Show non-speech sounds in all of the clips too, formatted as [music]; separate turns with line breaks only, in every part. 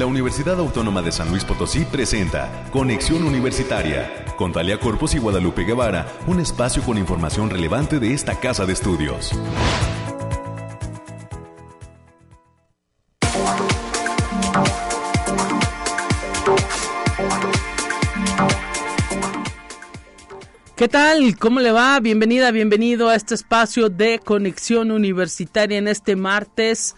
la Universidad Autónoma de San Luis Potosí presenta Conexión Universitaria con Talia Corpus y Guadalupe Guevara, un espacio con información relevante de esta casa de estudios.
¿Qué tal? ¿Cómo le va? Bienvenida, bienvenido a este espacio de conexión universitaria en este martes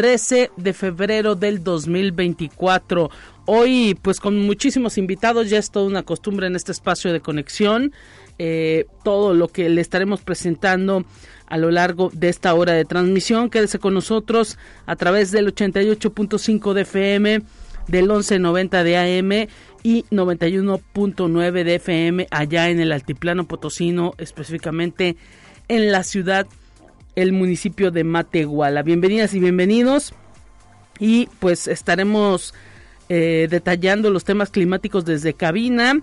13 de febrero del 2024. Hoy, pues con muchísimos invitados, ya es toda una costumbre en este espacio de conexión. Eh, todo lo que le estaremos presentando a lo largo de esta hora de transmisión. Quédese con nosotros a través del 88.5 de FM, del 1190 de AM y 91.9 de FM allá en el altiplano potosino, específicamente en la ciudad, el municipio de Matehuala. Bienvenidas y bienvenidos y pues estaremos eh, detallando los temas climáticos desde cabina.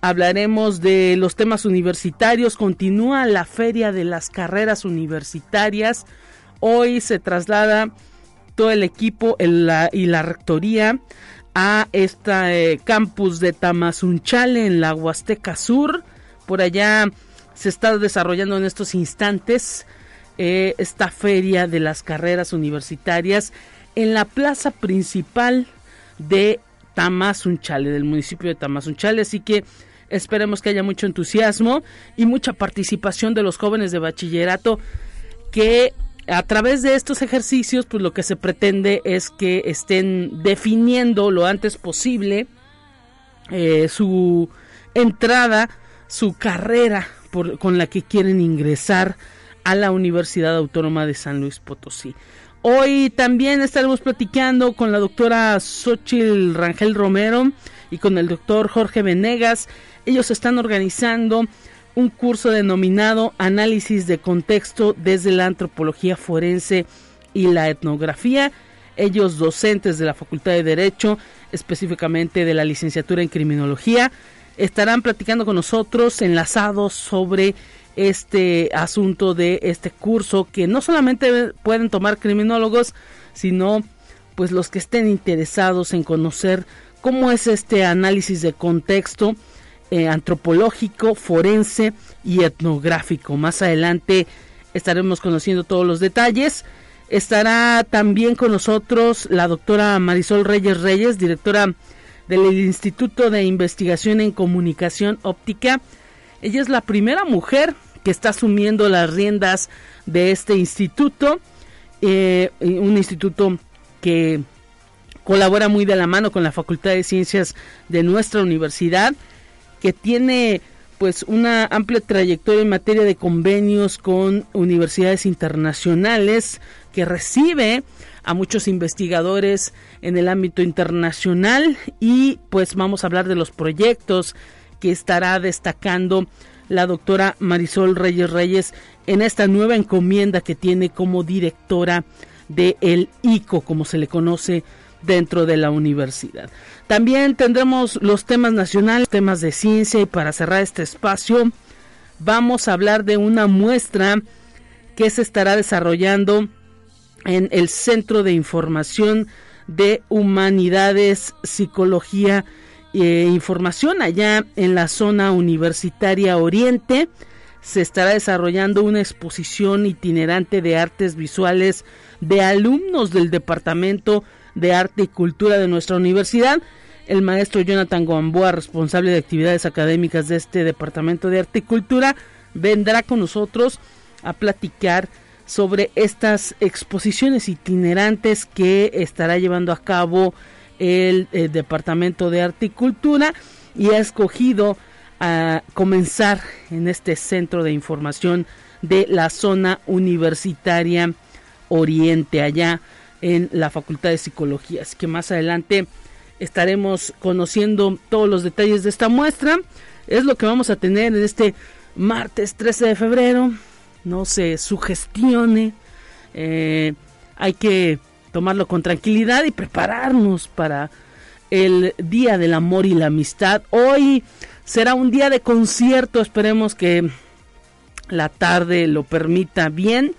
Hablaremos de los temas universitarios. Continúa la feria de las carreras universitarias. Hoy se traslada todo el equipo y la rectoría a este campus de Tamazunchale en la Huasteca Sur. Por allá se está desarrollando en estos instantes eh, esta feria de las carreras universitarias en la plaza principal de Tamazunchale, del municipio de Tamazunchale. Así que esperemos que haya mucho entusiasmo y mucha participación de los jóvenes de bachillerato que a través de estos ejercicios, pues lo que se pretende es que estén definiendo lo antes posible eh, su entrada, su carrera con la que quieren ingresar a la Universidad Autónoma de San Luis Potosí. Hoy también estaremos platicando con la doctora Xochil Rangel Romero y con el doctor Jorge Venegas. Ellos están organizando un curso denominado Análisis de Contexto desde la Antropología Forense y la Etnografía. Ellos docentes de la Facultad de Derecho, específicamente de la licenciatura en Criminología, estarán platicando con nosotros enlazados sobre este asunto de este curso que no solamente pueden tomar criminólogos, sino pues los que estén interesados en conocer cómo es este análisis de contexto eh, antropológico, forense y etnográfico. Más adelante estaremos conociendo todos los detalles. Estará también con nosotros la doctora Marisol Reyes Reyes, directora del Instituto de Investigación en Comunicación Óptica. Ella es la primera mujer que está asumiendo las riendas de este instituto, eh, un instituto que colabora muy de la mano con la Facultad de Ciencias de nuestra universidad que tiene pues una amplia trayectoria en materia de convenios con universidades internacionales, que recibe a muchos investigadores en el ámbito internacional y pues vamos a hablar de los proyectos que estará destacando la doctora Marisol Reyes Reyes en esta nueva encomienda que tiene como directora de el ICO, como se le conoce dentro de la universidad. También tendremos los temas nacionales, temas de ciencia y para cerrar este espacio vamos a hablar de una muestra que se estará desarrollando en el Centro de Información de Humanidades, Psicología e Información allá en la zona universitaria Oriente. Se estará desarrollando una exposición itinerante de artes visuales de alumnos del Departamento de Arte y Cultura de nuestra universidad. El maestro Jonathan Gamboa, responsable de actividades académicas de este Departamento de Arte y Cultura, vendrá con nosotros a platicar sobre estas exposiciones itinerantes que estará llevando a cabo el, el, Departamento de Arte y ha escogido a comenzar en este centro de información de la zona universitaria Oriente allá en la Facultad de Psicología. Así que más adelante estaremos conociendo todos los detalles de esta muestra. Es lo que vamos a tener en este martes 13 de febrero. No se sugestione. Eh, hay que tomarlo con tranquilidad y prepararnos para el Día del Amor y la Amistad. Hoy será un día de concierto. Esperemos que la tarde lo permita bien.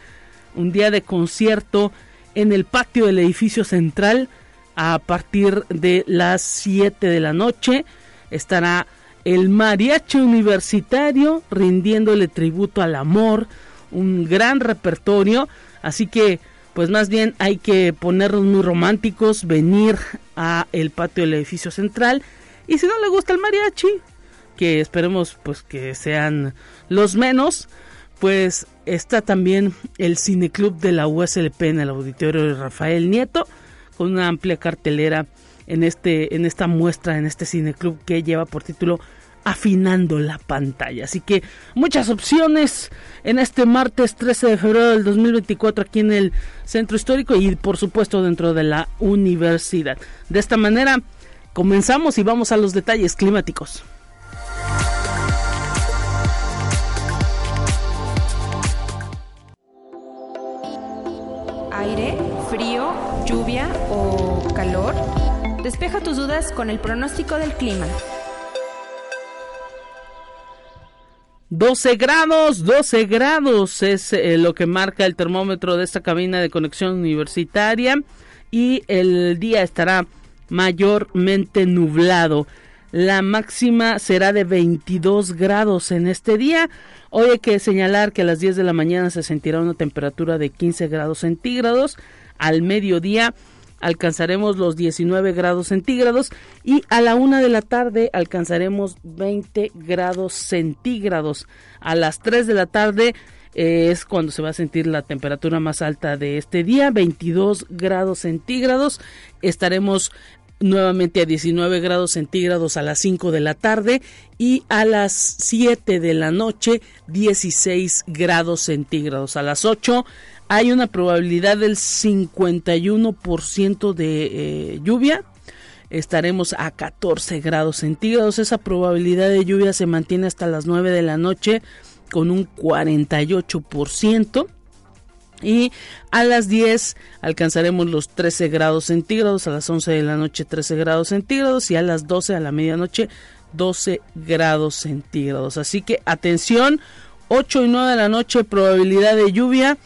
Un día de concierto en el patio del edificio central a partir de las 7 de la noche estará el mariachi universitario rindiéndole tributo al amor, un gran repertorio, así que pues más bien hay que ponernos muy románticos, venir a el patio del edificio central. Y si no le gusta el mariachi, que esperemos pues que sean los menos, pues está también el cineclub de la USLP en el auditorio de Rafael Nieto con una amplia cartelera en este en esta muestra en este cineclub que lleva por título afinando la pantalla. Así que muchas opciones en este martes 13 de febrero del 2024 aquí en el centro histórico y por supuesto dentro de la universidad. De esta manera comenzamos y vamos a los detalles climáticos.
Aire, frío, lluvia o calor. Despeja tus dudas con el pronóstico del clima.
12 grados, 12 grados es eh, lo que marca el termómetro de esta cabina de conexión universitaria y el día estará mayormente nublado. La máxima será de 22 grados en este día. Hoy hay que señalar que a las 10 de la mañana se sentirá una temperatura de 15 grados centígrados. Al mediodía alcanzaremos los 19 grados centígrados y a la una de la tarde alcanzaremos 20 grados centígrados. A las 3 de la tarde eh, es cuando se va a sentir la temperatura más alta de este día, 22 grados centígrados. Estaremos nuevamente a 19 grados centígrados a las 5 de la tarde y a las 7 de la noche 16 grados centígrados. A las 8 hay una probabilidad del 51% de eh, lluvia. Estaremos a 14 grados centígrados. Esa probabilidad de lluvia se mantiene hasta las 9 de la noche con un 48%. Y a las 10 alcanzaremos los 13 grados centígrados, a las 11 de la noche 13 grados centígrados y a las 12 a la medianoche 12 grados centígrados. Así que atención, 8 y 9 de la noche probabilidad de lluvia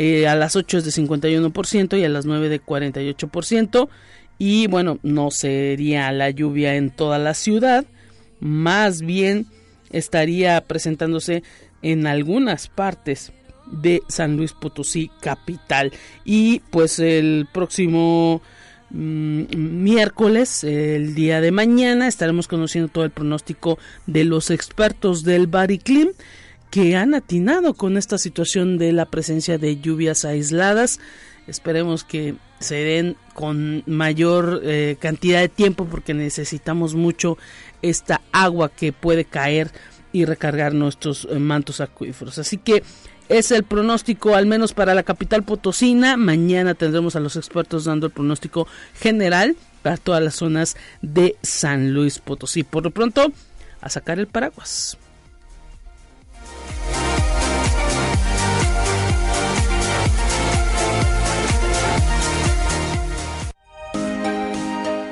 eh, a las 8 es de 51% y a las 9 de 48%. Y bueno, no sería la lluvia en toda la ciudad, más bien estaría presentándose en algunas partes de San Luis Potosí capital. Y pues el próximo mm, miércoles, el día de mañana, estaremos conociendo todo el pronóstico de los expertos del Bariclim que han atinado con esta situación de la presencia de lluvias aisladas. Esperemos que se den con mayor eh, cantidad de tiempo porque necesitamos mucho esta agua que puede caer y recargar nuestros eh, mantos acuíferos. Así que es el pronóstico al menos para la capital potosina. Mañana tendremos a los expertos dando el pronóstico general para todas las zonas de San Luis Potosí. Por lo pronto, a sacar el paraguas.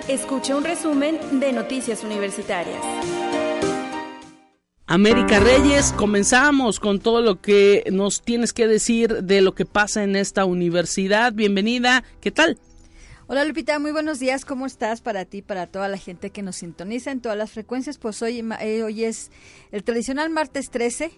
Escuche un resumen de Noticias Universitarias.
América Reyes, comenzamos con todo lo que nos tienes que decir de lo que pasa en esta universidad. Bienvenida, ¿qué tal?
Hola Lupita, muy buenos días. ¿Cómo estás para ti, para toda la gente que nos sintoniza en todas las frecuencias? Pues hoy, eh, hoy es el tradicional martes 13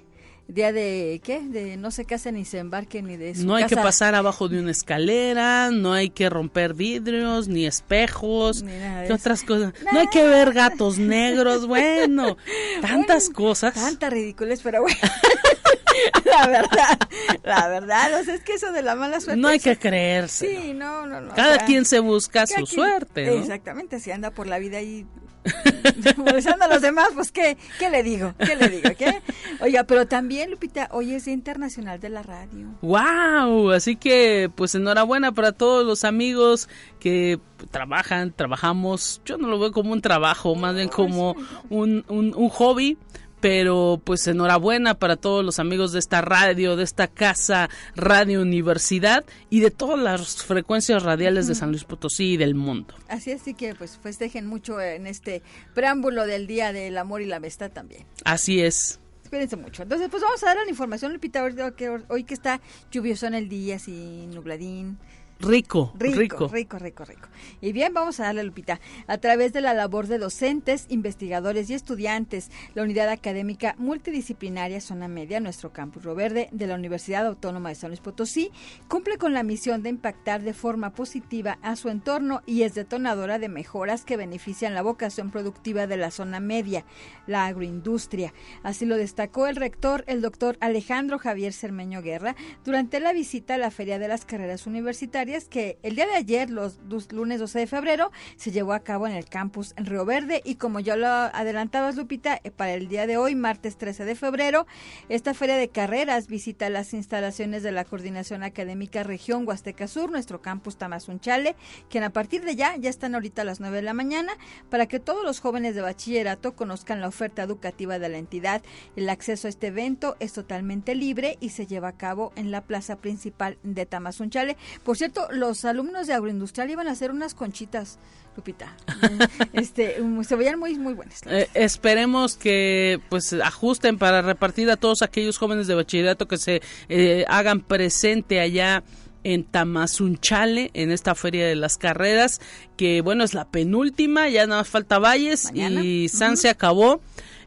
día de qué de no se casen ni se embarquen ni de
no hay que pasar abajo de una escalera no hay que romper vidrios ni espejos ni otras cosas no hay que ver gatos negros bueno [laughs] tantas cosas.
tantas ridículas pero bueno. [laughs] La verdad la verdad o sea, es que eso de la mala suerte
no hay que creerse
sí no no no
cada quien se busca su suerte ¿no?
exactamente si anda por la vida y [laughs] molestando a los demás, pues ¿qué, ¿qué le digo? ¿Qué le digo? ¿Qué? Oiga, pero también, Lupita, hoy es Día Internacional de la Radio.
¡Wow! Así que, pues enhorabuena para todos los amigos que trabajan, trabajamos. Yo no lo veo como un trabajo, más bien como un, un, un hobby pero pues enhorabuena para todos los amigos de esta radio, de esta casa Radio Universidad y de todas las frecuencias radiales de San Luis Potosí y del mundo.
Así es, que pues festejen mucho en este preámbulo del Día del Amor y la Amistad también.
Así es.
Cuídense mucho. Entonces, pues vamos a dar la información, Lupita, hoy que, hoy que está lluvioso en el día, así nubladín
rico,
rico, rico, rico, rico, Y bien, vamos a darle, Lupita, a través de la labor de docentes, investigadores y estudiantes, la unidad académica multidisciplinaria Zona Media, nuestro campus Roverde de la Universidad Autónoma de San Luis Potosí, cumple con la misión de impactar de forma positiva a su entorno y es detonadora de mejoras que benefician la vocación productiva de la zona media, la agroindustria. Así lo destacó el rector, el doctor Alejandro Javier Cermeño Guerra, durante la visita a la Feria de las Carreras Universitarias que el día de ayer, los, lunes 12 de febrero, se llevó a cabo en el campus en Río Verde y como ya lo adelantabas, Lupita, eh, para el día de hoy, martes 13 de febrero, esta Feria de Carreras visita las instalaciones de la Coordinación Académica Región Huasteca Sur, nuestro campus Tamazunchale, quien a partir de ya, ya están ahorita a las 9 de la mañana, para que todos los jóvenes de bachillerato conozcan la oferta educativa de la entidad. El acceso a este evento es totalmente libre y se lleva a cabo en la plaza principal de Tamazunchale. Por cierto, los alumnos de agroindustrial iban a hacer unas conchitas. Lupita. [laughs] este, se veían muy, muy buenas.
Eh, esperemos que pues ajusten para repartir a todos aquellos jóvenes de bachillerato que se eh, hagan presente allá en Tamazunchale, en esta feria de las carreras, que bueno, es la penúltima, ya nada más falta Valles y San se acabó.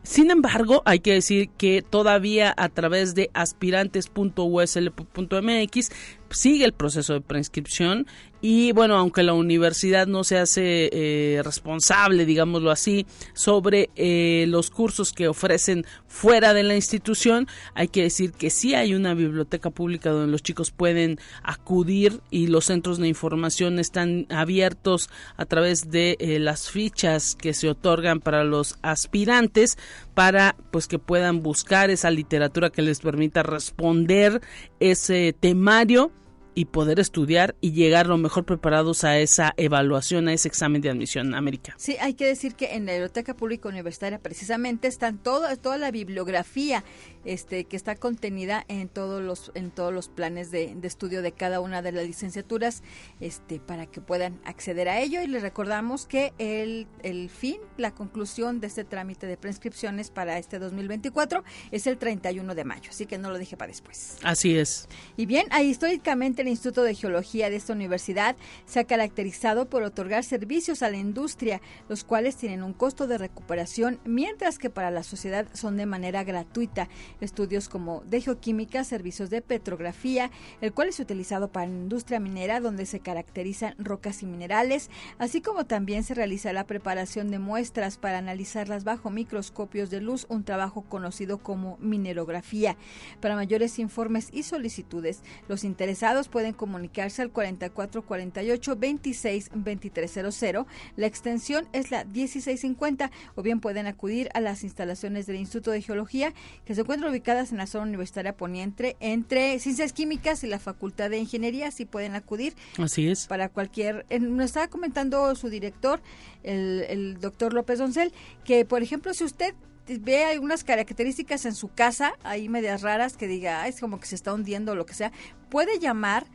Sin embargo, hay que decir que todavía a través de aspirantes.usl.mx sigue el proceso de preinscripción y bueno, aunque la universidad no se hace eh, responsable, digámoslo así, sobre eh, los cursos que ofrecen fuera de la institución, hay que decir que sí hay una biblioteca pública donde los chicos pueden acudir y los centros de información están abiertos a través de eh, las fichas que se otorgan para los aspirantes para pues que puedan buscar esa literatura que les permita responder ese temario y poder estudiar y llegar lo mejor preparados a esa evaluación, a ese examen de admisión a América.
Sí, hay que decir que en la Biblioteca Pública Universitaria precisamente están toda, toda la bibliografía este, que está contenida en todos los, en todos los planes de, estudio de cada una de las licenciaturas este, para que puedan acceder a ello. Y les recordamos que el, el fin, la conclusión de este trámite de prescripciones para este 2024 es el 31 de mayo, así que no lo dije para después.
Así es.
Y bien, ahí históricamente el Instituto de Geología de esta universidad se ha caracterizado por otorgar servicios a la industria, los cuales tienen un costo de recuperación, mientras que para la sociedad son de manera gratuita. Estudios como de geoquímica, servicios de petrografía, el cual es utilizado para la industria minera, donde se caracterizan rocas y minerales, así como también se realiza la preparación de muestras para analizarlas bajo microscopios de luz, un trabajo conocido como minerografía. Para mayores informes y solicitudes, los interesados pueden comunicarse al 4448 26 2300. La extensión es la 1650 o bien pueden acudir a las instalaciones del Instituto de Geología que se encuentran ubicadas en la zona universitaria poniente entre Ciencias Químicas y la Facultad de Ingeniería. Si pueden acudir.
Así es.
Para cualquier. nos estaba comentando su director, el, el doctor López Doncel, que por ejemplo, si usted ve algunas características en su casa, ahí medias raras, que diga, es como que se está hundiendo o lo que sea, puede llamar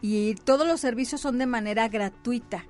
y todos los servicios son de manera gratuita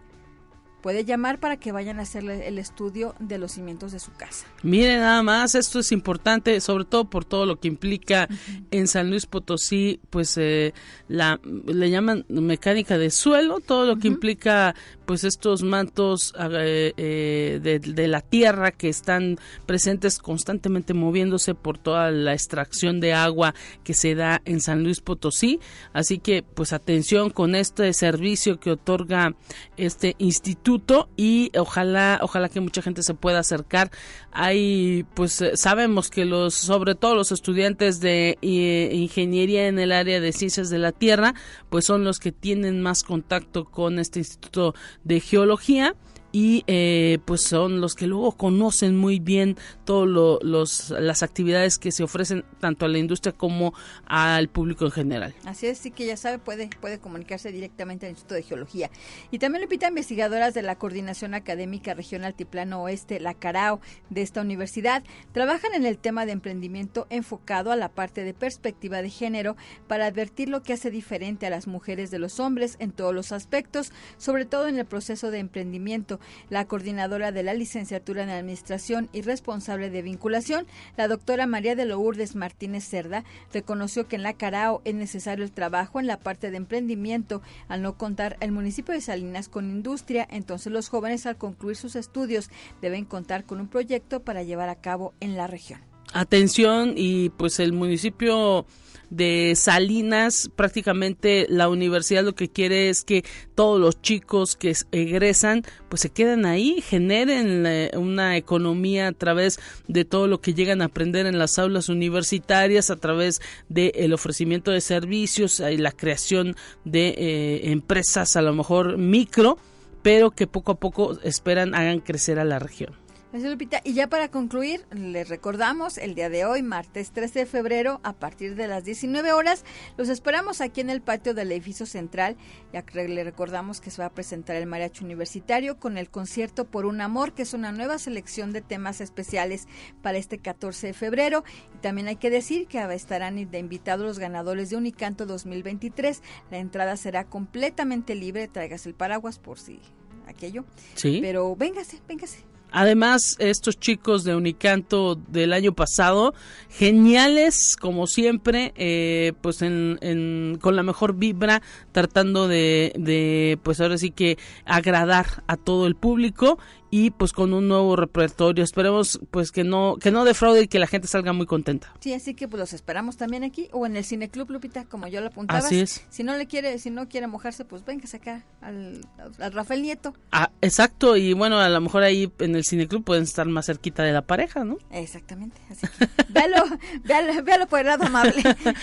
puede llamar para que vayan a hacer el estudio de los cimientos de su casa.
Mire nada más, esto es importante, sobre todo por todo lo que implica en San Luis Potosí, pues eh, la le llaman mecánica de suelo, todo lo que implica pues estos mantos eh, eh, de, la tierra que están presentes constantemente moviéndose por toda la extracción de agua que se da en San Luis Potosí. Así que pues atención con este servicio que otorga este instituto y ojalá, ojalá que mucha gente se pueda acercar. Hay pues eh, sabemos que los, sobre todo los estudiantes de ingeniería en el área de ciencias de la tierra, pues son los que tienen más contacto con este instituto de geología y eh, pues son los que luego conocen muy bien todas las actividades que se ofrecen tanto a la industria como al público en general.
Así es, sí que ya sabe, puede, puede comunicarse directamente al Instituto de Geología. Y también le pita investigadoras de la Coordinación Académica Regional Tiplano Oeste, la CARAO, de esta universidad, trabajan en el tema de emprendimiento enfocado a la parte de perspectiva de género para advertir lo que hace diferente a las mujeres de los hombres en todos los aspectos, sobre todo en el proceso de emprendimiento la coordinadora de la licenciatura en Administración y responsable de vinculación, la doctora María de Lourdes Martínez Cerda, reconoció que en la Carao es necesario el trabajo en la parte de emprendimiento al no contar el municipio de Salinas con industria, entonces los jóvenes al concluir sus estudios deben contar con un proyecto para llevar a cabo en la región.
Atención y pues el municipio de Salinas, prácticamente la universidad lo que quiere es que todos los chicos que egresan pues se queden ahí, generen eh, una economía a través de todo lo que llegan a aprender en las aulas universitarias, a través del ofrecimiento de servicios y la creación de eh, empresas a lo mejor micro, pero que poco a poco esperan hagan crecer a la región.
Gracias, Lupita. Y ya para concluir, les recordamos el día de hoy, martes 13 de febrero, a partir de las 19 horas, los esperamos aquí en el patio del edificio central. Ya que le recordamos que se va a presentar el mariachi universitario con el concierto Por un Amor, que es una nueva selección de temas especiales para este 14 de febrero. Y también hay que decir que estarán de invitados los ganadores de Unicanto 2023. La entrada será completamente libre. Traigas el paraguas por si aquello.
Sí.
Pero véngase, véngase.
Además, estos chicos de Unicanto del año pasado, geniales como siempre, eh, pues en, con la mejor vibra, tratando de, de, pues ahora sí que agradar a todo el público y pues con un nuevo repertorio. Esperemos pues que no que no defraude y que la gente salga muy contenta.
Sí, así que pues los esperamos también aquí o en el Cine Club Lupita, como yo lo apuntaba.
Así es.
Si no le quiere si no quiere mojarse, pues venga acá al, al Rafael Nieto.
Ah, exacto, y bueno, a lo mejor ahí en el Cine Club pueden estar más cerquita de la pareja, ¿no?
Exactamente, así que véalo, [laughs] véalo, véalo por el lado amable.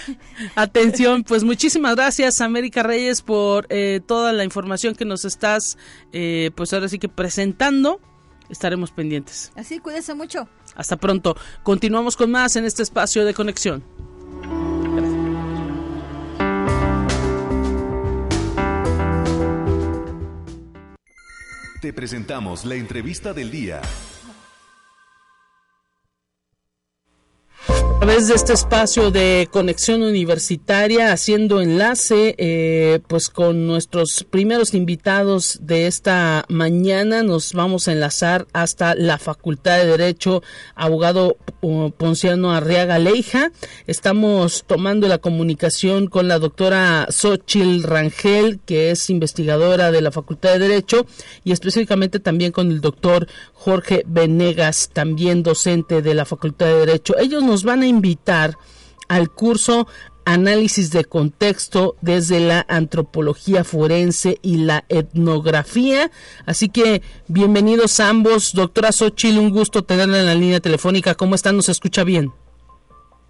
[laughs]
Atención, pues muchísimas gracias América Reyes por eh, toda la información que nos estás eh, pues ahora sí que presentando estaremos pendientes.
Así, cuídese mucho.
Hasta pronto. Continuamos con más en este espacio de conexión.
Te presentamos la entrevista del día.
A través de este espacio de conexión universitaria, haciendo enlace eh, pues con nuestros primeros invitados de esta mañana, nos vamos a enlazar hasta la Facultad de Derecho, abogado uh, Ponciano Arriaga Leija. Estamos tomando la comunicación con la doctora Xochil Rangel, que es investigadora de la Facultad de Derecho, y específicamente también con el doctor Jorge Venegas, también docente de la Facultad de Derecho. Ellos nos van a invitar al curso Análisis de Contexto desde la Antropología Forense y la Etnografía. Así que bienvenidos ambos. Doctora Xochil, un gusto tenerla en la línea telefónica. ¿Cómo están? ¿Nos escucha bien?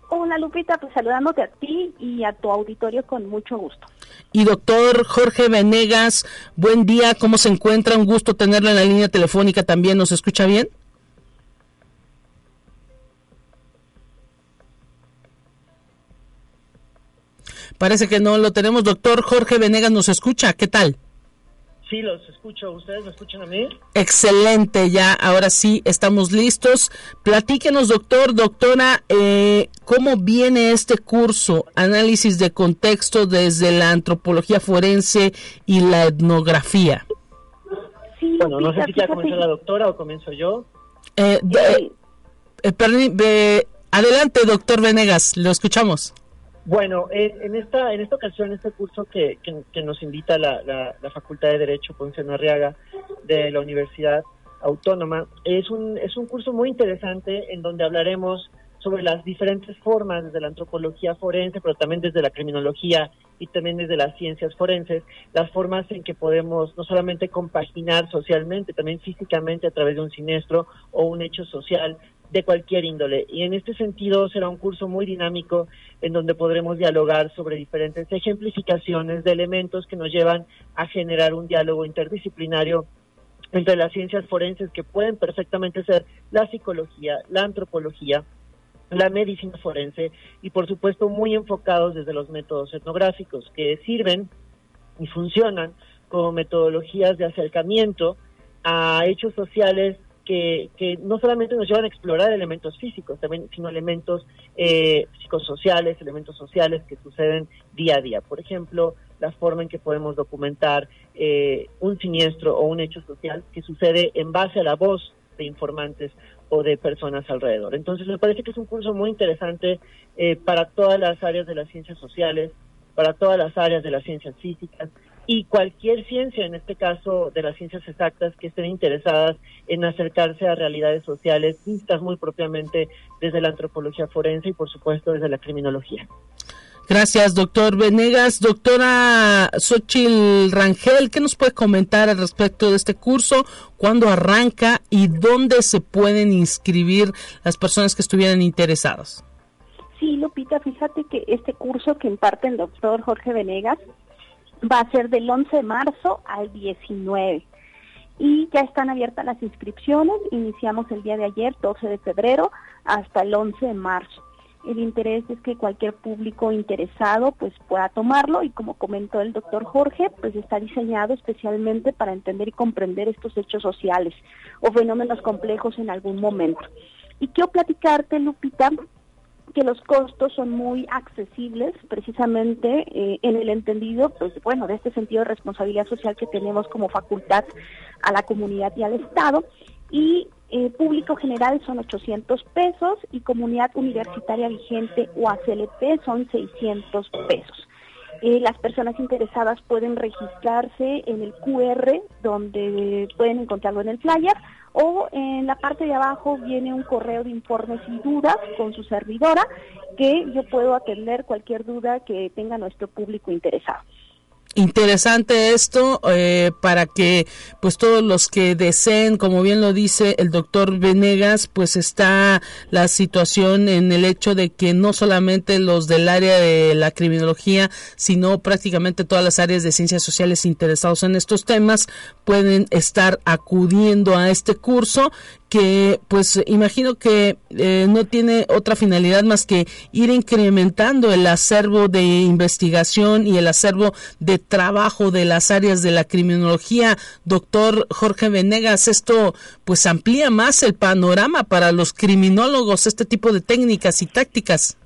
Hola Lupita, pues saludándote a ti y a tu auditorio con mucho gusto.
Y doctor Jorge Venegas, buen día, ¿cómo se encuentra? Un gusto tenerlo en la línea telefónica también, ¿nos escucha bien? Parece que no lo tenemos. Doctor Jorge Venegas nos escucha. ¿Qué tal?
Sí, los escucho. ¿Ustedes me escuchan a mí?
Excelente, ya ahora sí estamos listos. Platíquenos, doctor, doctora, eh, ¿cómo viene este curso? Análisis de contexto desde la antropología forense y la etnografía.
Sí, bueno, no sé si ya comenzó la doctora o comienzo yo.
Eh, eh, adelante, doctor Venegas, lo escuchamos.
Bueno, en, esta en esta ocasión, este curso que, que, nos invita la, la, Facultad de Derecho Ponciano Arriaga de la Universidad Autónoma, es un, es un curso muy interesante en donde hablaremos sobre las diferentes formas desde la antropología forense, pero también desde la criminología y también desde las ciencias forenses, las formas en que podemos no solamente compaginar socialmente, también físicamente a través de un siniestro o un hecho social de cualquier índole. Y en este sentido será un curso muy dinámico en donde podremos dialogar sobre diferentes ejemplificaciones de elementos que nos llevan a generar un diálogo interdisciplinario entre las ciencias forenses que pueden perfectamente ser la psicología, la antropología, la medicina forense y por supuesto muy enfocados desde los métodos etnográficos que sirven y funcionan como metodologías de acercamiento a hechos sociales que, no solamente nos llevan a explorar elementos físicos, también, sino elementos eh, psicosociales, elementos sociales que suceden día a día. Por ejemplo, la forma en que podemos documentar eh, un siniestro o un hecho social que sucede en base a la voz de informantes o de personas alrededor. Entonces me parece que es un curso muy interesante eh, para todas las áreas de las ciencias sociales, para todas las áreas de las ciencias físicas y cualquier ciencia, en este caso de las ciencias exactas, que estén interesadas en acercarse a realidades sociales vistas muy propiamente desde la antropología forense y por supuesto desde la criminología.
Gracias, doctor Venegas. Doctora Xochil Rangel, ¿qué nos puede comentar al respecto de este curso? ¿Cuándo arranca y dónde se pueden inscribir las personas que estuvieran interesadas?
Sí, Lupita, fíjate que este curso que imparte el doctor Jorge Venegas va a ser del 11 de marzo al 19 y ya están abiertas las inscripciones. Iniciamos el día de ayer, 12 de febrero, hasta el 11 de marzo. El interés es que cualquier público interesado pues pueda tomarlo y como comentó el doctor Jorge, pues está diseñado especialmente para entender y comprender estos hechos sociales o fenómenos complejos en algún momento. Y quiero platicarte, Lupita, que los costos son muy accesibles precisamente eh, en el entendido, pues bueno, de este sentido de responsabilidad social que tenemos como facultad a la comunidad y al Estado y eh, público general son 800 pesos y comunidad universitaria vigente o ACLP son 600 pesos. Eh, las personas interesadas pueden registrarse en el QR donde pueden encontrarlo en el flyer o en la parte de abajo viene un correo de informes y dudas con su servidora que yo puedo atender cualquier duda que tenga nuestro público interesado
interesante esto eh, para que pues todos los que deseen como bien lo dice el doctor Venegas pues está la situación en el hecho de que no solamente los del área de la criminología sino prácticamente todas las áreas de ciencias sociales interesados en estos temas pueden estar acudiendo a este curso que pues imagino que eh, no tiene otra finalidad más que ir incrementando el acervo de investigación y el acervo de trabajo de las áreas de la criminología. Doctor Jorge Venegas, esto pues amplía más el panorama para los criminólogos, este tipo de técnicas y tácticas.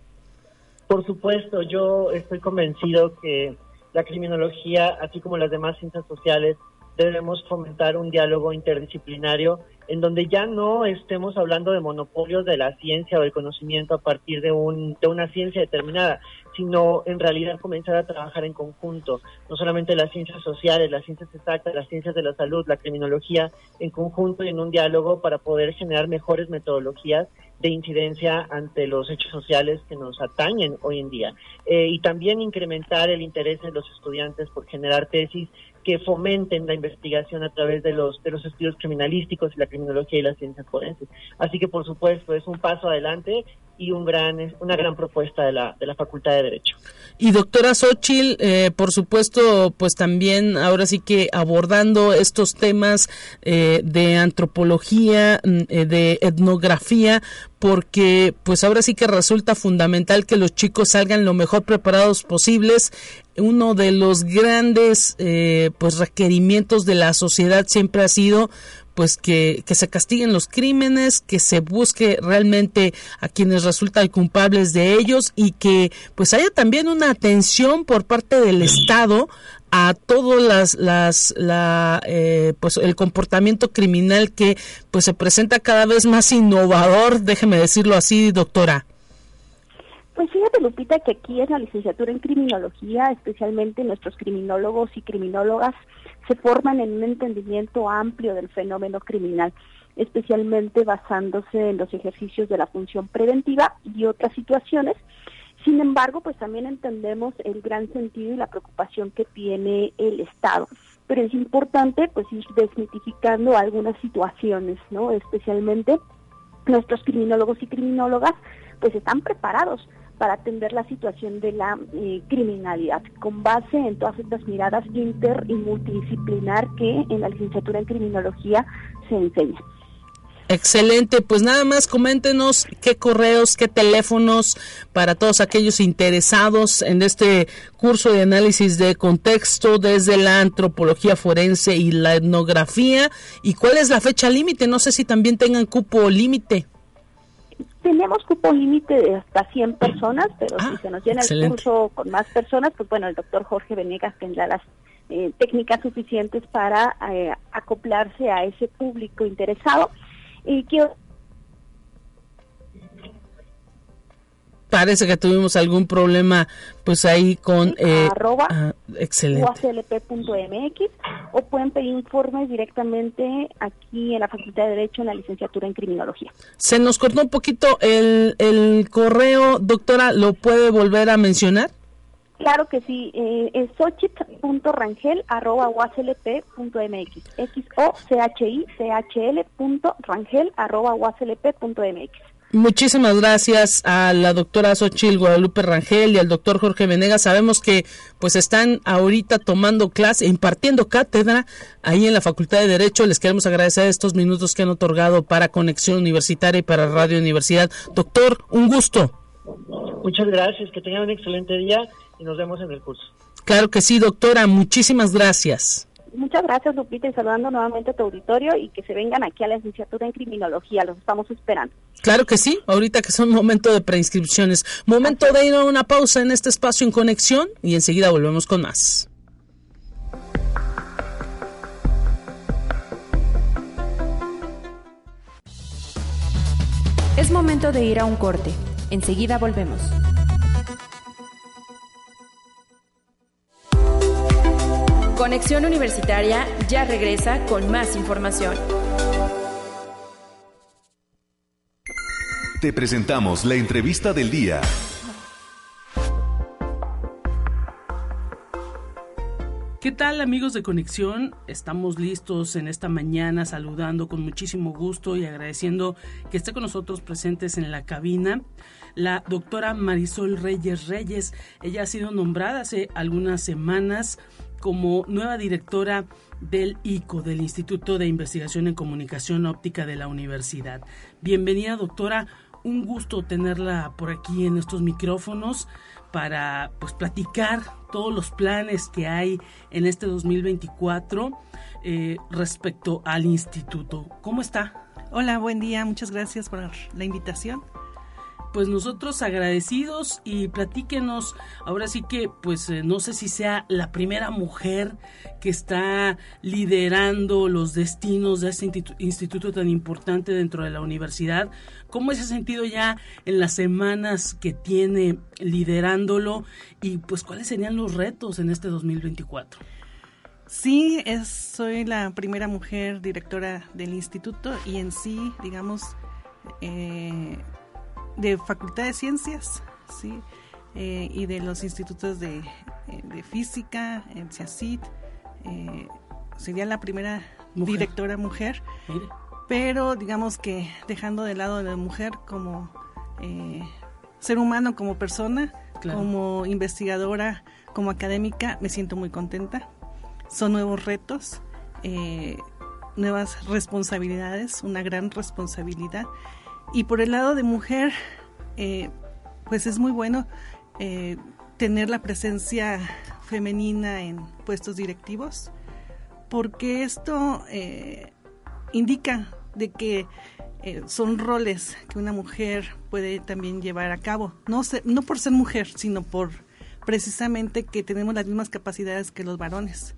Por supuesto, yo estoy convencido que la criminología, así como las demás ciencias sociales, debemos fomentar un diálogo interdisciplinario en donde ya no estemos hablando de monopolios de la ciencia o del conocimiento a partir de, un, de una ciencia determinada, sino en realidad comenzar a trabajar en conjunto, no solamente las ciencias sociales, las ciencias exactas, las ciencias de la salud, la criminología, en conjunto y en un diálogo para poder generar mejores metodologías de incidencia ante los hechos sociales que nos atañen hoy en día. Eh, y también incrementar el interés de los estudiantes por generar tesis que fomenten la investigación a través de los de los estudios criminalísticos y la criminología y las ciencias forenses. Así que por supuesto es un paso adelante y un gran una gran propuesta de la de la Facultad de Derecho.
Y doctora Xochil, eh, por supuesto, pues también ahora sí que abordando estos temas eh, de antropología, mm, eh, de etnografía, porque pues ahora sí que resulta fundamental que los chicos salgan lo mejor preparados posibles uno de los grandes eh, pues requerimientos de la sociedad siempre ha sido pues que, que, se castiguen los crímenes, que se busque realmente a quienes resultan culpables de ellos y que pues haya también una atención por parte del Estado a todo las, las la, eh, pues el comportamiento criminal que pues se presenta cada vez más innovador, déjeme decirlo así, doctora.
Pues fíjate, Lupita, que aquí en la licenciatura en criminología, especialmente nuestros criminólogos y criminólogas, se forman en un entendimiento amplio del fenómeno criminal, especialmente basándose en los ejercicios de la función preventiva y otras situaciones. Sin embargo, pues también entendemos el gran sentido y la preocupación que tiene el Estado. Pero es importante pues ir desmitificando algunas situaciones, ¿no? Especialmente nuestros criminólogos y criminólogas pues están preparados para atender la situación de la eh, criminalidad, con base en todas estas miradas inter y multidisciplinar que en la licenciatura en criminología se enseña.
Excelente, pues nada más coméntenos qué correos, qué teléfonos para todos aquellos interesados en este curso de análisis de contexto desde la antropología forense y la etnografía y cuál es la fecha límite, no sé si también tengan cupo límite.
Tenemos cupo límite de hasta 100 personas, pero
Ah,
si se nos llena
excelente.
el curso con más personas, pues bueno, el doctor Jorge Venegas tendrá las eh, técnicas suficientes para eh, acoplarse a ese público interesado. Y quiero
Parece que tuvimos algún problema pues ahí con... eh,
Arroba.
ah, excelente.
uaclp.mx o pueden pedir informes directamente aquí en la Facultad de Derecho en la licenciatura en Criminología.
Se nos cortó un poquito el, el correo, doctora, ¿lo puede volver a mencionar?
Claro que sí, eh, es xochitl.rangel.uaclp.mx x o c h i c h l punto rangel arroba uaclp.mx.
Muchísimas gracias a la doctora Xochil Guadalupe Rangel y al doctor Jorge Venegas. Sabemos que pues están ahorita tomando clase, impartiendo cátedra ahí en la Facultad de Derecho. Les queremos agradecer estos minutos que han otorgado para Conexión Universitaria y para Radio Universidad. Doctor, un gusto.
Muchas gracias, que tengan un excelente día y nos vemos en el curso.
Claro que sí, doctora. Muchísimas gracias.
Muchas gracias Lupita y saludando nuevamente a tu auditorio y que se vengan aquí a la licenciatura en Criminología, los estamos esperando.
Claro que sí, ahorita que son momento de preinscripciones. Momento de ir a una pausa en este espacio en conexión y enseguida volvemos con más.
Es momento de ir a un corte. Enseguida volvemos. Conexión Universitaria ya regresa con más información.
Te presentamos la entrevista del día.
¿Qué tal amigos de Conexión? Estamos listos en esta mañana saludando con muchísimo gusto y agradeciendo que esté con nosotros presentes en la cabina la doctora Marisol Reyes Reyes. Ella ha sido nombrada hace algunas semanas como nueva directora del ICO, del Instituto de Investigación en Comunicación Óptica de la Universidad. Bienvenida doctora, un gusto tenerla por aquí en estos micrófonos para pues platicar todos los planes que hay en este 2024 eh, respecto al instituto. ¿Cómo está?
Hola, buen día, muchas gracias por la invitación.
Pues nosotros agradecidos y platíquenos, ahora sí que pues eh, no sé si sea la primera mujer que está liderando los destinos de este institu- instituto tan importante dentro de la universidad. ¿Cómo se ha sentido ya en las semanas que tiene liderándolo y pues cuáles serían los retos en este 2024?
Sí, soy la primera mujer directora del instituto y en sí, digamos, eh, de Facultad de Ciencias, sí, eh, y de los institutos de, eh, de física, en CIACIT, eh, sería la primera
Mujer.
directora mujer,
Mire,
pero digamos que dejando de lado a la mujer como eh, ser humano, como persona,
Claro.
como investigadora, como académica, me siento muy contenta. Son nuevos retos, eh, nuevas responsabilidades, una gran responsabilidad. Y por el lado de mujer, eh, pues es muy bueno eh, tener la presencia femenina en puestos directivos, porque esto eh, indica de que eh, son roles que una mujer puede también llevar a cabo, no, se- no por ser mujer, sino por precisamente que tenemos las mismas capacidades que los varones.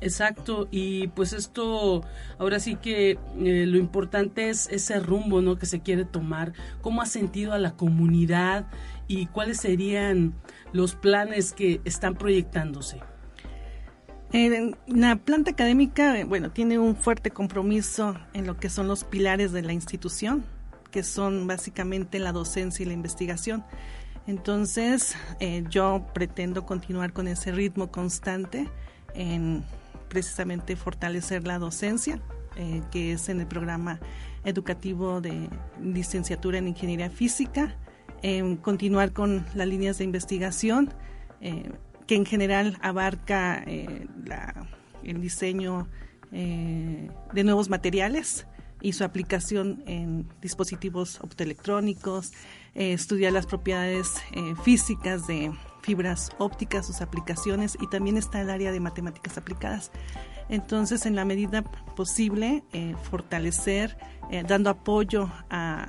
Exacto, y pues esto, ahora sí que eh, lo importante es ese rumbo, ¿no? Que se quiere tomar, cómo ha sentido a la comunidad y cuáles serían los planes que están proyectándose.
Eh, la planta académica, bueno, tiene un fuerte compromiso en lo que son los pilares de la institución, que son básicamente la docencia y la investigación. Entonces, eh, yo pretendo continuar con ese ritmo constante en precisamente fortalecer la docencia, eh, que es en el programa educativo de licenciatura en ingeniería física, continuar con las líneas de investigación, eh, que en general abarca eh, el diseño de nuevos materiales y su aplicación en dispositivos optoelectrónicos, estudiar las propiedades físicas de fibras ópticas, sus aplicaciones y también está el área de matemáticas aplicadas. Entonces, en la medida posible, eh, fortalecer, eh, dando apoyo a,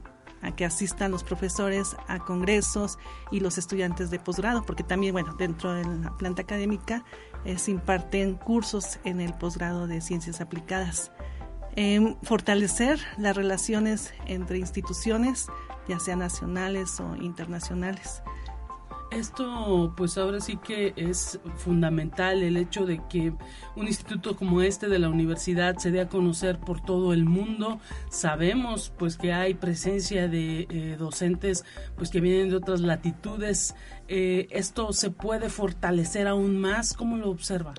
que asistan los profesores a congresos y los estudiantes de posgrado, porque también, bueno, dentro de la planta académica eh, se imparten cursos en el posgrado de ciencias aplicadas. fortalecer las relaciones entre instituciones, ya sean nacionales o internacionales.
Esto pues ahora sí que es fundamental el hecho de que un instituto como este de la universidad se dé a conocer por todo el mundo. Sabemos pues que hay presencia de eh, docentes pues que vienen de otras latitudes. Eh, ¿Esto se puede fortalecer aún más? ¿Cómo lo observa?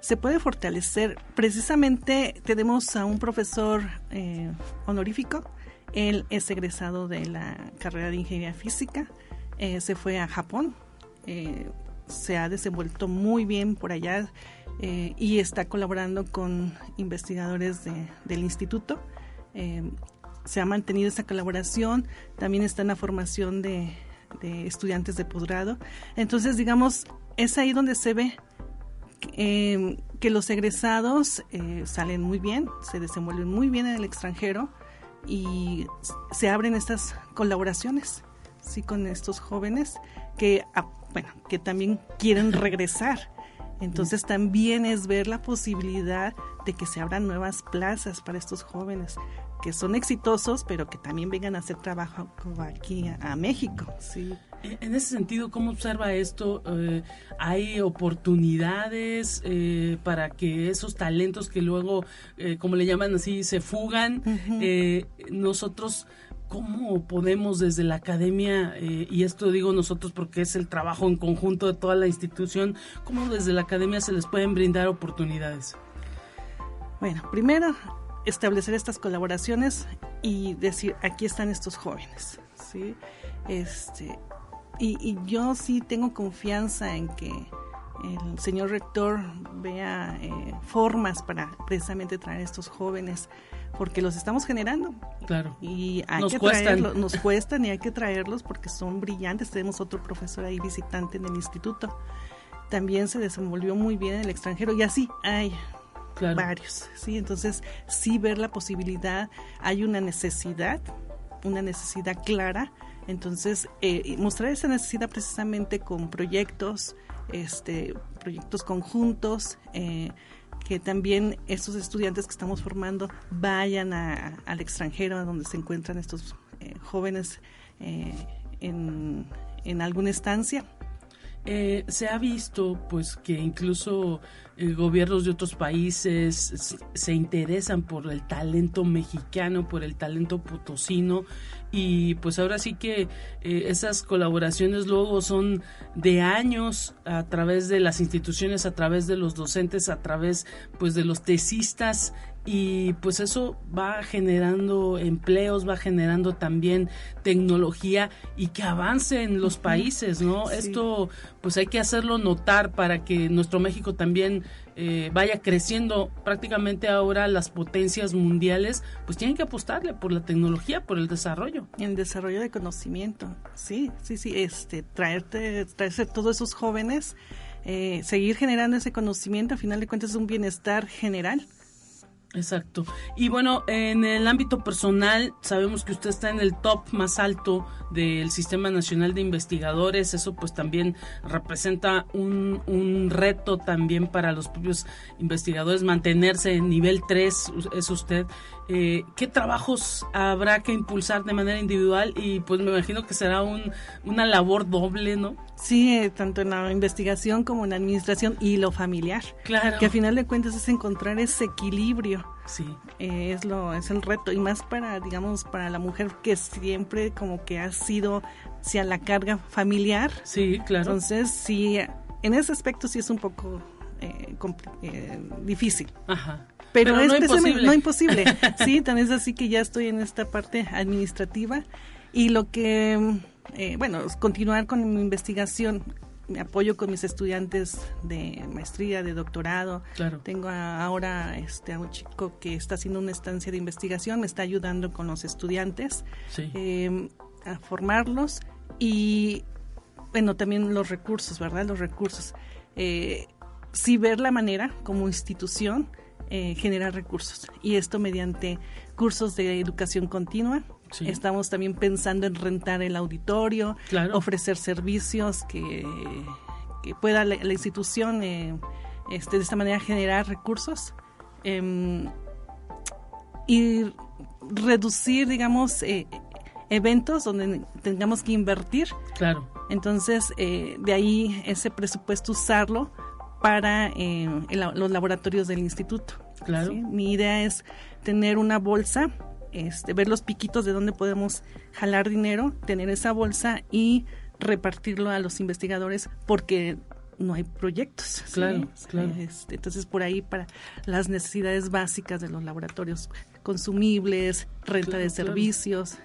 Se puede fortalecer. Precisamente tenemos a un profesor eh, honorífico. Él es egresado de la carrera de Ingeniería Física eh, se fue a Japón, eh, se ha desenvuelto muy bien por allá eh, y está colaborando con investigadores del instituto. se ha mantenido esa colaboración, también está en la formación de, estudiantes de posgrado. Entonces, digamos, es ahí donde se ve que los egresados salen muy bien, se desenvuelven muy bien en el extranjero y se abren estas colaboraciones sí con estos jóvenes que ah, bueno que también quieren regresar. Entonces también es ver la posibilidad de que se abran nuevas plazas para estos jóvenes que son exitosos pero que también vengan a hacer trabajo aquí a, México sí.
En ese sentido, ¿cómo observa esto? Eh, ¿Hay oportunidades eh, para que esos talentos que luego, eh, como le llaman así, se fugan, nosotros ¿Cómo podemos desde la academia, eh, y esto digo nosotros porque es el trabajo en conjunto de toda la institución, cómo desde la academia se les pueden brindar oportunidades?
Bueno, primero establecer estas colaboraciones y decir, aquí están estos jóvenes, ¿sí? Este, y, yo sí tengo confianza en que el señor rector vea eh, formas para precisamente traer a estos jóvenes porque los estamos generando.
Claro.
Y hay nos que traerlos, nos cuestan y hay que traerlos porque son brillantes. Tenemos otro profesor ahí visitante en el instituto. También se desenvolvió muy bien en el extranjero y así hay varios. Sí, entonces sí ver la posibilidad, hay una necesidad, una necesidad clara. Entonces eh, mostrar esa necesidad precisamente con proyectos, este, proyectos conjuntos. Eh, que también estos estudiantes que estamos formando vayan al extranjero, a donde se encuentran estos eh, jóvenes eh, en, en, alguna estancia.
Eh, se ha visto pues que incluso gobiernos de otros países se interesan por el talento mexicano, por el talento potosino y pues ahora sí que eh, esas colaboraciones luego son de años a través de las instituciones, a través de los docentes, a través pues de los tesistas y pues eso va generando empleos, va generando también tecnología y que avance en los países, ¿no? Esto pues hay que hacerlo notar para que nuestro México también eh, vaya creciendo. Prácticamente ahora las potencias mundiales, pues tienen que apostarle por la tecnología, por el desarrollo.
El desarrollo de conocimiento, sí, sí, sí, este, traerte, traerse todos esos jóvenes, eh, seguir generando ese conocimiento, a final de cuentas es un bienestar general
Exacto. Y bueno, en el ámbito personal, sabemos que usted está en el top más alto del Sistema Nacional de Investigadores. Eso pues también representa un, un reto también para los propios investigadores, mantenerse en nivel 3, es usted. Eh, ¿Qué trabajos habrá que impulsar de manera individual? Y pues me imagino que será un, una labor doble, ¿no?
Sí, eh, tanto en la investigación como en la administración y lo familiar.
Claro.
Que a final de cuentas es encontrar ese equilibrio.
Sí.
Eh, es lo es el reto y más para digamos para la mujer que siempre como que ha sido hacia la carga familiar.
Sí, claro.
Entonces sí, en ese aspecto sí es un poco eh, difícil.
Ajá.
Pero, es no imposible. No imposible. sí, [laughs] también es así que ya estoy en esta parte administrativa y lo que eh, bueno, continuar con mi investigación. Me apoyo con mis estudiantes de maestría, de doctorado.
Claro.
Tengo ahora este, a un chico que está haciendo una estancia de investigación, me está ayudando con los estudiantes em, a formarlos y, bueno, también los recursos, ¿verdad? Los recursos. Eh, sí ver la manera como institución eh, generar recursos y esto mediante cursos de educación continua, Estamos también pensando en rentar el auditorio, ofrecer servicios que, pueda la, institución eh, este, de esta manera generar recursos em, y reducir, digamos, eh, eventos donde tengamos que invertir.
Claro.
Entonces, eh, de ahí ese presupuesto usarlo para los laboratorios del instituto.
Claro.
Mi idea es tener una bolsa este, ver los piquitos de dónde podemos jalar dinero, tener esa bolsa y repartirlo a los investigadores porque no hay proyectos.
Claro, claro.
Este, entonces, por ahí para las necesidades básicas de los laboratorios, consumibles, renta de servicios.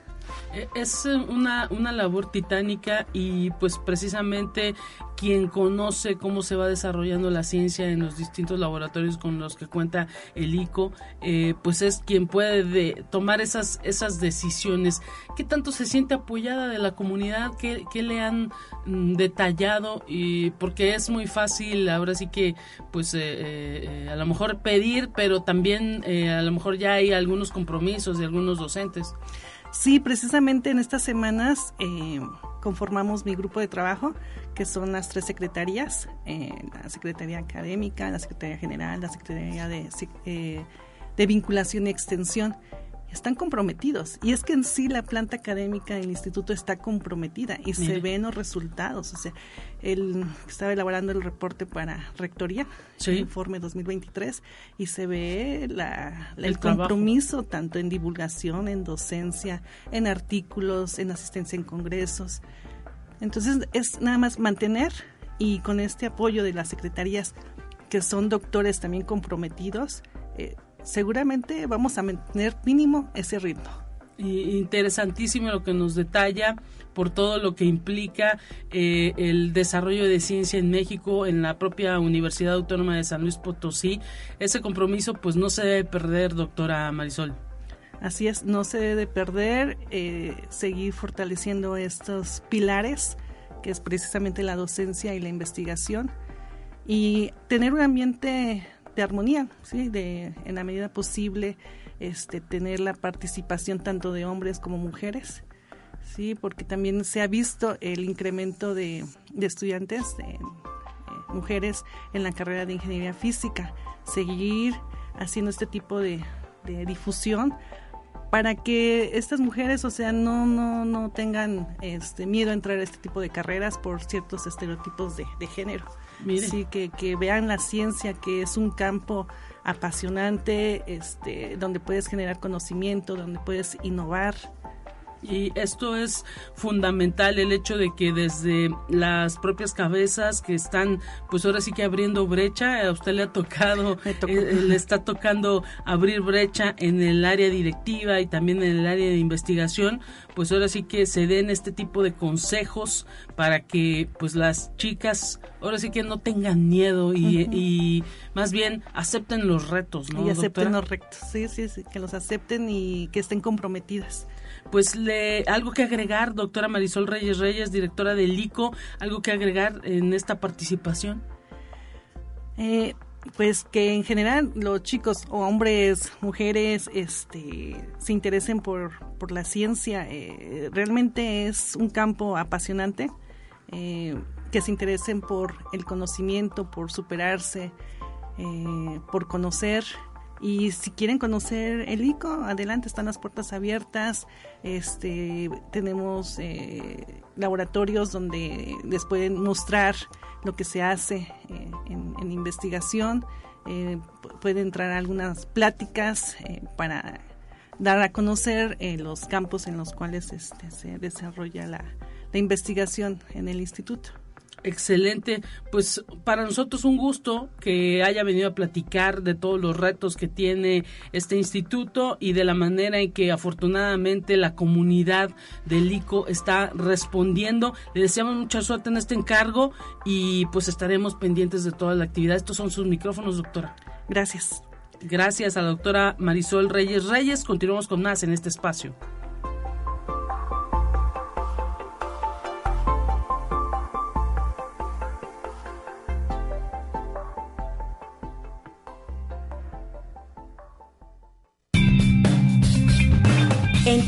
Es una, una labor titánica y pues precisamente quien conoce cómo se va desarrollando la ciencia en los distintos laboratorios con los que cuenta el ICO, eh, pues es quien puede tomar esas, esas decisiones. ¿Qué tanto se siente apoyada de la comunidad? ¿Qué, le han mm, detallado? Y porque es muy fácil, ahora sí que, pues eh, eh, a lo mejor pedir, pero también a lo mejor ya hay algunos compromisos de algunos docentes.
Sí, precisamente en estas semanas eh, conformamos mi grupo de trabajo, que son las tres secretarías, eh, la Secretaría Académica, la Secretaría General, la Secretaría de, eh, de Vinculación y Extensión están comprometidos. Y es que en sí la planta académica del instituto está comprometida y se ven los resultados. O sea, él estaba elaborando el reporte para rectoría, el informe 2023, y se ve la, el, compromiso tanto en divulgación, en docencia, en artículos, en asistencia en congresos. Entonces es nada más mantener y con este apoyo de las secretarías que son doctores también comprometidos, eh, seguramente vamos a mantener mínimo ese ritmo.
Interesantísimo lo que nos detalla por todo lo que implica eh, el desarrollo de ciencia en México, en la propia Universidad Autónoma de San Luis Potosí. Ese compromiso pues no se debe perder, doctora Marisol.
Así es, no se debe perder, eh, seguir fortaleciendo estos pilares, que es precisamente la docencia y la investigación, y tener un ambiente de armonía, ¿sí? de, en la medida posible este, tener la participación tanto de hombres como mujeres, sí, porque también se ha visto el incremento de, estudiantes, de, eh, mujeres en la carrera de ingeniería física, seguir haciendo este tipo de, difusión para que estas mujeres, o sea, no, no, no tengan este miedo a entrar a este tipo de carreras por ciertos estereotipos de, de género. Sí, que, que vean la ciencia, que es un campo apasionante, este, donde puedes generar conocimiento, donde puedes innovar.
Y esto es fundamental, el hecho de que desde las propias cabezas que están, pues ahora sí que abriendo brecha, a usted le ha tocado, [laughs] eh, le está tocando abrir brecha en el área directiva y también en el área de investigación, pues ahora sí que se den este tipo de consejos para que pues las chicas ahora sí que no tengan miedo y, más bien acepten los retos, ¿no?
Y acepten los retos, sí, sí, sí, que los acepten y que estén comprometidas.
Pues le, algo que agregar, doctora Marisol Reyes Reyes, directora del ICO, algo que agregar en esta participación.
Eh, pues que en general los chicos o hombres, mujeres, este, se interesen por, por la ciencia. Eh, realmente es un campo apasionante. Eh, que se interesen por el conocimiento, por superarse, por conocer y si quieren conocer el ICO, adelante, están las puertas abiertas. Este, tenemos eh, laboratorios donde les pueden mostrar lo que se hace eh, en, investigación. Eh, pueden entrar a algunas pláticas para dar a conocer los campos en los cuales este, se desarrolla la investigación en el instituto.
Excelente, pues para nosotros un gusto que haya venido a platicar de todos los retos que tiene este instituto y de la manera en que afortunadamente la comunidad del ICO está respondiendo. Le deseamos mucha suerte en este encargo y pues estaremos pendientes de toda la actividad. Estos son sus micrófonos, doctora.
Gracias.
Gracias a la doctora Marisol Reyes Reyes. Continuamos con más en este espacio.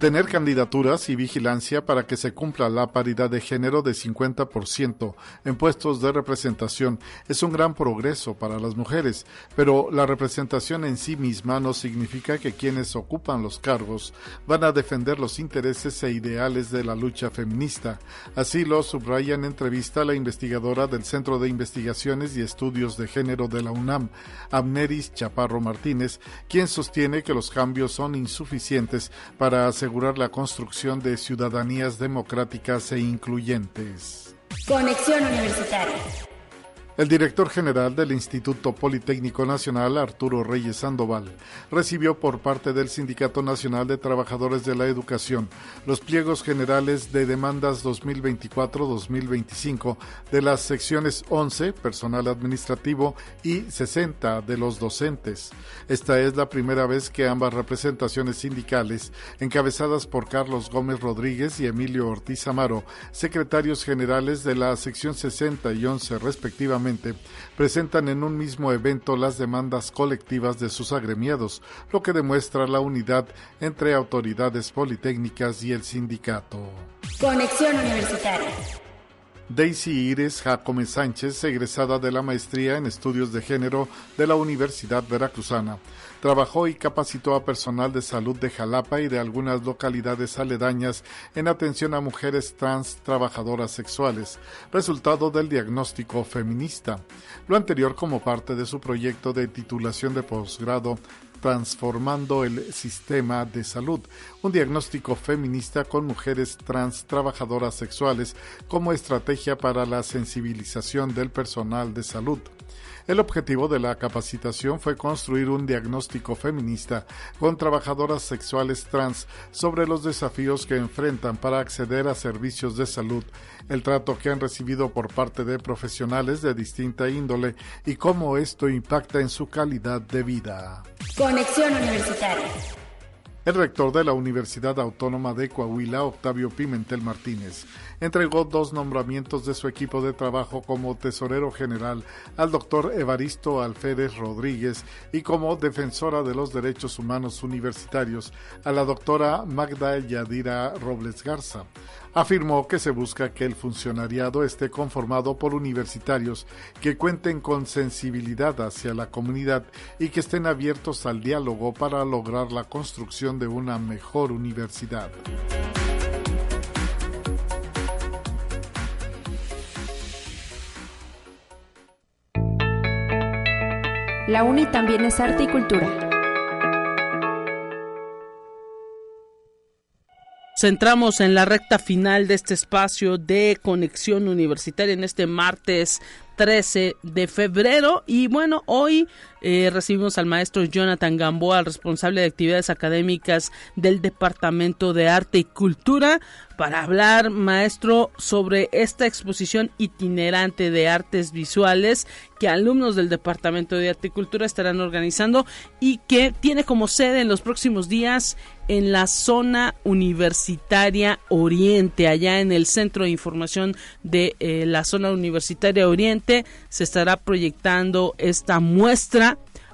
tener candidaturas y vigilancia para que se cumpla la paridad de género de 50% en puestos de representación es un gran progreso para las mujeres, pero la representación en sí misma no significa que quienes ocupan los cargos van a defender los intereses e ideales de la lucha feminista. Así lo subraya en entrevista la investigadora del Centro de Investigaciones y Estudios de Género de la UNAM, Amneris Chaparro Martínez, quien sostiene que los cambios son insuficientes para asegurar la construcción de ciudadanías democráticas e incluyentes.
Conexión Universitaria.
El director general del Instituto Politécnico Nacional, Arturo Reyes Sandoval, recibió por parte del Sindicato Nacional de Trabajadores de la Educación los pliegos generales de demandas 2024-2025 de las secciones 11, personal administrativo, y 60 de los docentes. Esta es la primera vez que ambas representaciones sindicales, encabezadas por Carlos Gómez Rodríguez y Emilio Ortiz Amaro, secretarios generales de la sección 60 y 11 respectivamente, presentan en un mismo evento las demandas colectivas de sus agremiados, lo que demuestra la unidad entre autoridades politécnicas y el sindicato.
Conexión Universitaria.
Daisy Iris Jacome Sánchez, egresada de la maestría en estudios de género de la Universidad Veracruzana, trabajó y capacitó a personal de salud de Jalapa y de algunas localidades aledañas en atención a mujeres trans trabajadoras sexuales, resultado del diagnóstico feminista. Lo anterior como parte de su proyecto de titulación de posgrado Transformando el Sistema de Salud, un diagnóstico feminista con mujeres trans trabajadoras sexuales como estrategia para la sensibilización del personal de salud. El objetivo de la capacitación fue construir un diagnóstico feminista con trabajadoras sexuales trans sobre los desafíos que enfrentan para acceder a servicios de salud, el trato que han recibido por parte de profesionales de distinta índole y cómo esto impacta en su calidad de vida.
Conexión Universitaria.
El rector de la Universidad Autónoma de Coahuila, Octavio Pimentel Martínez, entregó dos nombramientos de su equipo de trabajo como tesorero general al doctor Evaristo Alférez Rodríguez y como defensora de los derechos humanos universitarios a la doctora Magda Yadira Robles Garza. Afirmó que se busca que el funcionariado esté conformado por universitarios que cuenten con sensibilidad hacia la comunidad y que estén abiertos al diálogo para lograr la construcción de una mejor universidad.
La UNI también es arte y cultura.
Centramos en la recta final de este espacio de conexión universitaria en este martes 13 de febrero. Y bueno, hoy eh, recibimos al maestro Jonathan Gamboa, responsable de actividades académicas del Departamento de Arte y Cultura, para hablar, maestro, sobre esta exposición itinerante de artes visuales que alumnos del Departamento de Arte y Cultura estarán organizando y que tiene como sede en los próximos días en la zona universitaria Oriente, allá en el Centro de Información de eh, la zona universitaria Oriente. Se estará proyectando esta muestra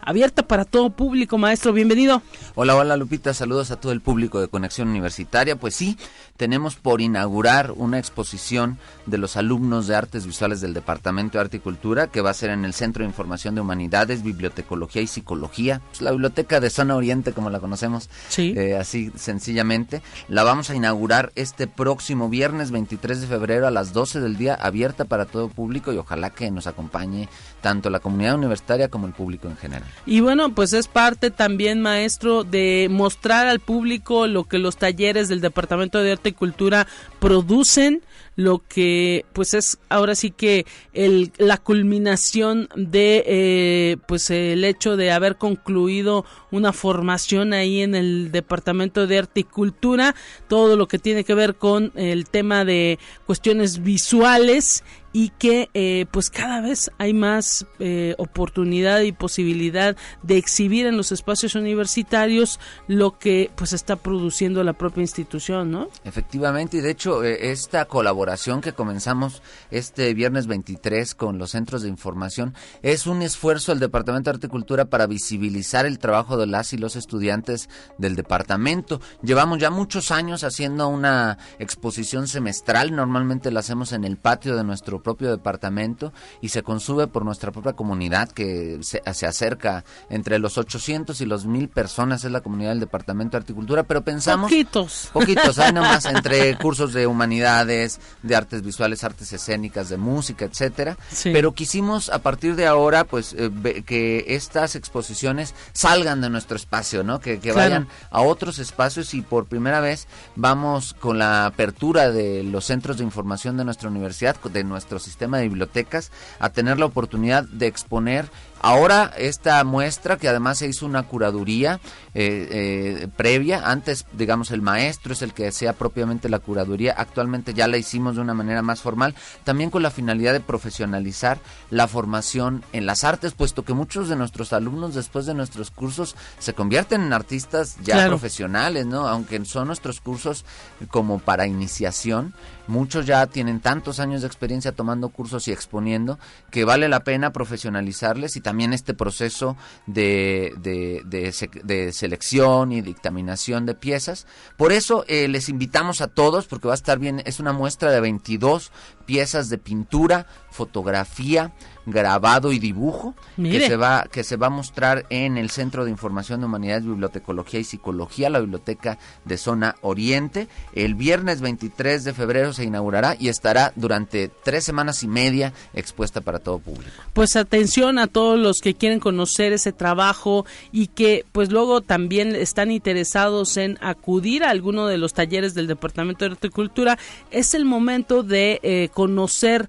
abierta para todo público, maestro. Bienvenido.
Hola, hola Lupita, saludos a todo el público de Conexión Universitaria. Pues sí, tenemos por inaugurar una exposición de los alumnos de artes visuales del Departamento de Arte y Cultura que va a ser en el Centro de Información de Humanidades, Bibliotecología y Psicología, pues la biblioteca de Zona Oriente como la conocemos,
sí.
Eh, así sencillamente. La vamos a inaugurar este próximo viernes 23 de febrero a las 12 del día, abierta para todo público y ojalá que nos acompañe tanto la comunidad universitaria como el público en general.
Y bueno, pues es parte también, maestro, de mostrar al público lo que los talleres del Departamento de Arte y Cultura producen, lo que pues es ahora sí que el, la culminación de eh, pues el hecho de haber concluido una formación ahí en el Departamento de Arte y Cultura, todo lo que tiene que ver con el tema de cuestiones visuales y que eh, pues cada vez hay más eh, oportunidad y posibilidad de exhibir en los espacios universitarios lo que pues está produciendo la propia institución, ¿no?
Efectivamente, y de hecho eh, esta colaboración que comenzamos este viernes 23 con los centros de información es un esfuerzo del Departamento de Arte y Cultura para visibilizar el trabajo de las y los estudiantes del departamento. Llevamos ya muchos años haciendo una exposición semestral, normalmente la hacemos en el patio de nuestro propio departamento y se consume por nuestra propia comunidad que se, se acerca entre los 800 y los 1000 personas, es la comunidad del Departamento de Arte y Cultura, pero pensamos...
Poquitos.
Poquitos, hay nomás entre cursos de humanidades, de artes visuales, artes escénicas, de música, etcétera.
Sí.
Pero quisimos a partir de ahora, pues, eh, que estas exposiciones salgan de nuestro espacio, ¿no? Que, que
Claro.
vayan a otros espacios y por primera vez vamos con la apertura de los centros de información de nuestra universidad, de nuestro sistema de bibliotecas, a tener la oportunidad de exponer Ahora esta muestra, que además se hizo una curaduría eh, eh, previa, antes digamos el maestro es el que hacía propiamente la curaduría, actualmente ya la hicimos de una manera más formal, también con la finalidad de profesionalizar la formación en las artes, puesto que muchos de nuestros alumnos después de nuestros cursos se convierten en artistas ya
Claro.
profesionales, ¿no? Aunque son nuestros cursos como para iniciación, muchos ya tienen tantos años de experiencia tomando cursos y exponiendo que vale la pena profesionalizarles y también este proceso de, de, de de selección y dictaminación de piezas. Por eso eh, les invitamos a todos, porque va a estar bien, es una muestra de 22 piezas de pintura, fotografía, grabado y dibujo
Mire.
que se va que se va a mostrar en el Centro de Información de Humanidades, Bibliotecología y Psicología, la biblioteca de zona Oriente. El viernes 23 de febrero se inaugurará y estará durante tres semanas y media expuesta para todo público.
pues atención a todos los que quieren conocer ese trabajo y que pues luego también están interesados en acudir a alguno de los talleres del Departamento de Horticultura, es el momento de eh, conocer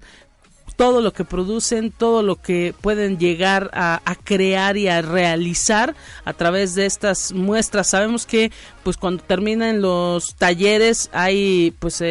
todo lo que producen, todo lo que pueden llegar a, a crear y a realizar a través de estas muestras. Sabemos que pues cuando terminan los talleres hay pues eh,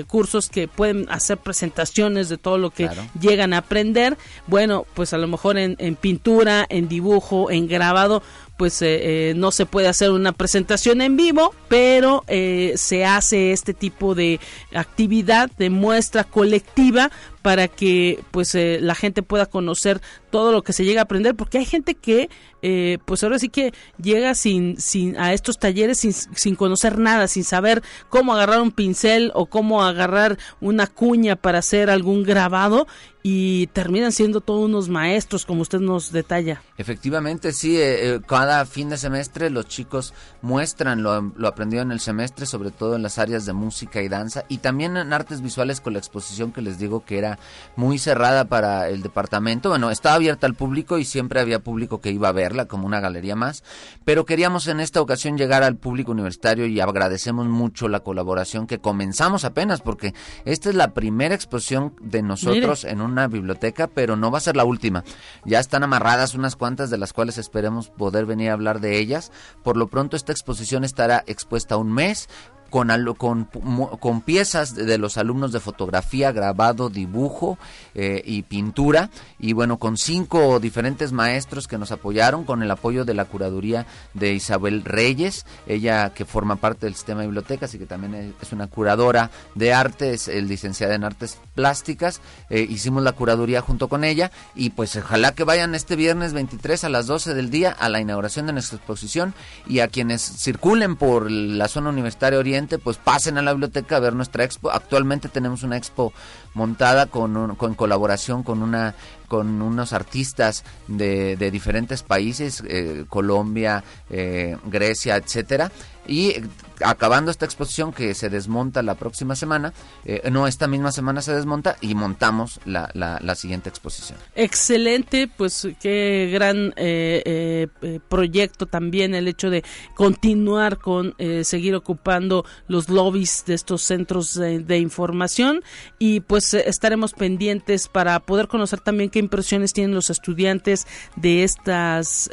eh, cursos que pueden hacer presentaciones de todo lo que
Claro.
llegan a aprender. Bueno, pues a lo mejor en, en pintura, en dibujo, en grabado, pues eh, eh, no se puede hacer una presentación en vivo, pero eh, se hace este tipo de actividad de muestra colectiva para que pues eh, la gente pueda conocer todo lo que se llega a aprender porque hay gente que eh, pues ahora sí que llega sin sin a estos talleres sin, sin conocer nada sin saber cómo agarrar un pincel o cómo agarrar una cuña para hacer algún grabado y terminan siendo todos unos maestros como usted nos detalla.
Efectivamente, sí, eh, eh, cada fin de semestre los chicos muestran lo, lo aprendido en el semestre, sobre todo en las áreas de música y danza, y también en artes visuales con la exposición que les digo que era muy cerrada para el departamento. Bueno, estaba abierta al público y siempre había público que iba a verla como una galería más, pero queríamos en esta ocasión llegar al público universitario y agradecemos mucho la colaboración que comenzamos apenas, porque esta es la primera exposición de nosotros en una biblioteca, pero no va a ser la última. Ya están amarradas unas cuantas de las cuales esperemos poder venir a hablar de ellas. Por lo pronto esta exposición estará expuesta un mes con, con, con piezas de, los alumnos de fotografía, grabado, dibujo eh, y pintura. Y bueno, con cinco diferentes maestros que nos apoyaron, con el apoyo de la curaduría de Isabel Reyes, ella que forma parte del sistema de bibliotecas y que también es- es una curadora de arte, es el licenciada en artes plásticas. Eh, hicimos la curaduría junto con ella y pues ojalá que vayan este viernes 23 a las 12 del día a la inauguración de nuestra exposición y a quienes circulen por la zona universitaria oriente pues pasen a la biblioteca a ver nuestra expo. Actualmente tenemos una expo montada con, un- con colaboración con una con unos artistas de, diferentes países, eh, Colombia, eh, Grecia, etcétera, y eh, acabando esta exposición que se desmonta la próxima semana, eh, no, esta misma semana se desmonta y montamos la, la, la siguiente exposición.
Excelente, pues qué gran eh, eh, proyecto también el hecho de continuar con seguir ocupando los lobbies de estos centros de, de información y pues estaremos pendientes para poder conocer también qué impresiones tienen los estudiantes de estas,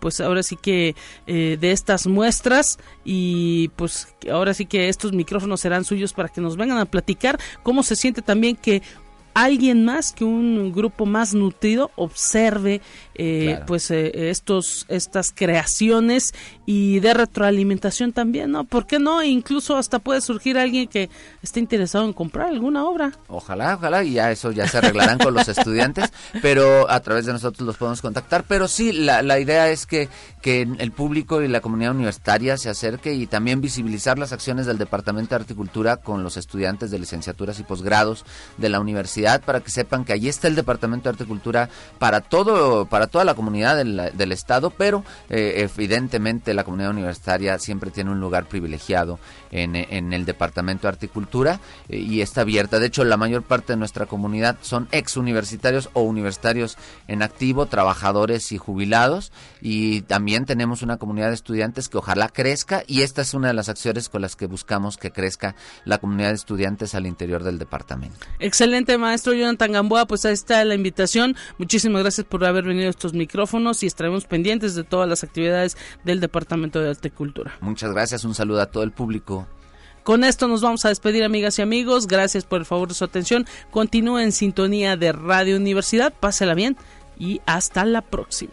pues ahora sí que de estas muestras y pues ahora sí que estos micrófonos serán suyos para que nos vengan a platicar cómo se siente también que alguien más, que un grupo más nutrido observe eh, pues eh, estos estas creaciones y de retroalimentación también, ¿no? ¿Por qué no? Incluso hasta puede surgir alguien que esté interesado en comprar alguna obra.
Ojalá, ojalá, y ya eso ya se arreglarán con los [laughs] estudiantes, pero a través de nosotros los podemos contactar. Pero sí, la, la idea es que, que el público y la comunidad universitaria se acerque y también visibilizar las acciones del Departamento de Articultura con los estudiantes de licenciaturas y posgrados de la universidad para que sepan que allí está el Departamento de Articultura para todo, para toda la comunidad del, Estado, pero eh, evidentemente la comunidad universitaria siempre tiene un lugar privilegiado en, el Departamento de Articultura eh, y está abierta. De hecho, la mayor parte de nuestra comunidad son ex universitarios o universitarios en activo, trabajadores y jubilados y también tenemos una comunidad de estudiantes que ojalá crezca y esta es una de las acciones con las que buscamos que crezca la comunidad de estudiantes al interior del departamento.
Excelente, maestro Jonathan Gamboa, pues ahí está la invitación. Muchísimas gracias por haber venido estos micrófonos y estaremos pendientes de todas las actividades del Departamento de Arte y Cultura.
Muchas gracias, un saludo a todo el público.
Con esto nos vamos a despedir, amigas y amigos. Gracias por el favor de su atención. Continúe en sintonía de Radio Universidad. Pásela bien y hasta la próxima.